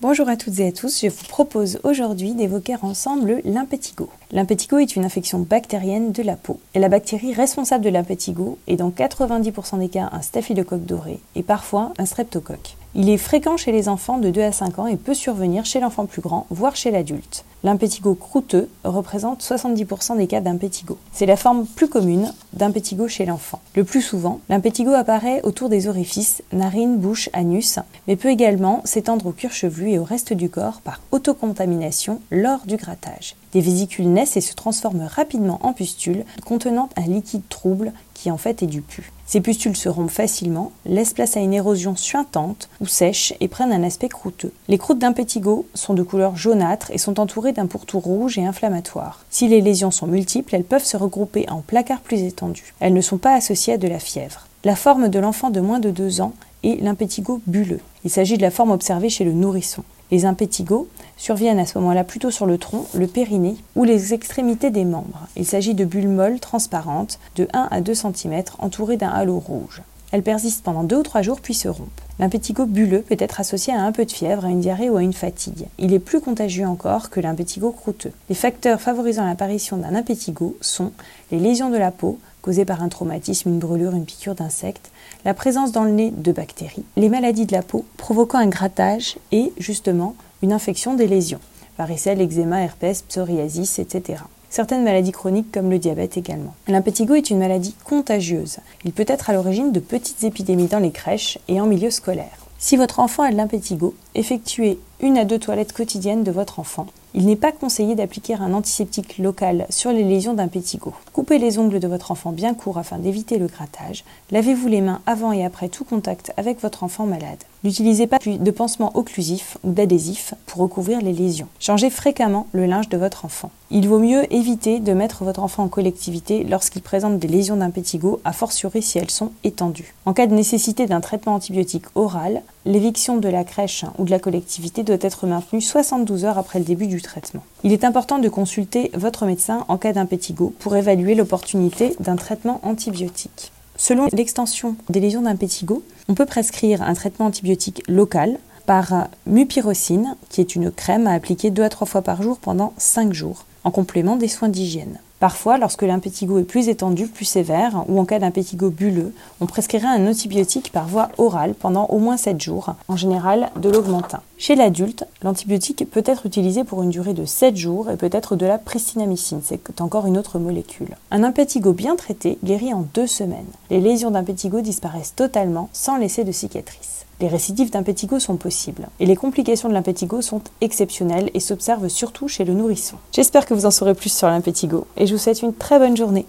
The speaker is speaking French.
Bonjour à toutes et à tous, je vous propose aujourd'hui d'évoquer ensemble l'impétigo. L'impétigo est une infection bactérienne de la peau. Et la bactérie responsable de l'impétigo est dans 90% des cas un staphylocoque doré et parfois un streptocoque. Il est fréquent chez les enfants de 2 à 5 ans et peut survenir chez l'enfant plus grand, voire chez l'adulte. L'impétigo croûteux représente 70% des cas d'impétigo. C'est la forme plus commune d'impétigo chez l'enfant. Le plus souvent, l'impétigo apparaît autour des orifices, narines, bouche, anus, mais peut également s'étendre au cuir chevelu et au reste du corps par autocontamination lors du grattage. Des vésicules naissent et se transforment rapidement en pustules contenant un liquide trouble qui en fait est du pu. Ces pustules se rompent facilement, laissent place à une érosion suintante ou sèche et prennent un aspect croûteux. Les croûtes d'impétigo sont de couleur jaunâtre et sont entourées d'un pourtour rouge et inflammatoire. Si les lésions sont multiples, elles peuvent se regrouper en placards plus étendus. Elles ne sont pas associées à de la fièvre. La forme de l'enfant de moins de 2 ans est l'impétigo bulleux. Il s'agit de la forme observée chez le nourrisson. Les impétigos surviennent à ce moment-là plutôt sur le tronc, le périnée ou les extrémités des membres. Il s'agit de bulles molles transparentes de 1 à 2 cm entourées d'un halo rouge. Elles persistent pendant 2 ou 3 jours puis se rompent. L'impétigo bulleux peut être associé à un peu de fièvre, à une diarrhée ou à une fatigue. Il est plus contagieux encore que l'impétigo croûteux. Les facteurs favorisant l'apparition d'un impétigo sont les lésions de la peau, causées par un traumatisme, une brûlure, une piqûre d'insectes, la présence dans le nez de bactéries, les maladies de la peau provoquant un grattage et justement une infection des lésions, varicelle, eczéma, herpès, psoriasis, etc. Certaines maladies chroniques comme le diabète également. L'impétigo est une maladie contagieuse. Il peut être à l'origine de petites épidémies dans les crèches et en milieu scolaire. Si votre enfant a de l'impétigo, effectuez une à deux toilettes quotidiennes de votre enfant. Il n'est pas conseillé d'appliquer un antiseptique local sur les lésions d'impétigo. Coupez les ongles de votre enfant bien courts afin d'éviter le grattage. Lavez-vous les mains avant et après tout contact avec votre enfant malade. N'utilisez pas de pansement occlusif ou d'adhésif pour recouvrir les lésions. Changez fréquemment le linge de votre enfant. Il vaut mieux éviter de mettre votre enfant en collectivité lorsqu'il présente des lésions d'impétigo, a fortiori si elles sont étendues. En cas de nécessité d'un traitement antibiotique oral, l'éviction de la crèche ou de la collectivité doit être maintenue 72 heures après le début du Il est important de consulter votre médecin en cas d'impétigo pour évaluer l'opportunité d'un traitement antibiotique. Selon l'extension des lésions d'impétigo, on peut prescrire un traitement antibiotique local par mupirocine, qui est une crème à appliquer 2 à 3 fois par jour pendant 5 jours en complément des soins d'hygiène. Parfois, lorsque l'impétigo est plus étendu, plus sévère, ou en cas d'impétigo bulleux, on prescrirait un antibiotique par voie orale pendant au moins 7 jours, en général de l'augmentin. Chez l'adulte, l'antibiotique peut être utilisé pour une durée de 7 jours et peut être de la pristinamycine, c'est encore une autre molécule. Un impétigo bien traité guérit en 2 semaines. Les lésions d'impétigo disparaissent totalement sans laisser de cicatrices les récidives d'impétigo sont possibles. Et les complications de l'impétigo sont exceptionnelles et s'observent surtout chez le nourrisson. J'espère que vous en saurez plus sur l'impétigo et je vous souhaite une très bonne journée.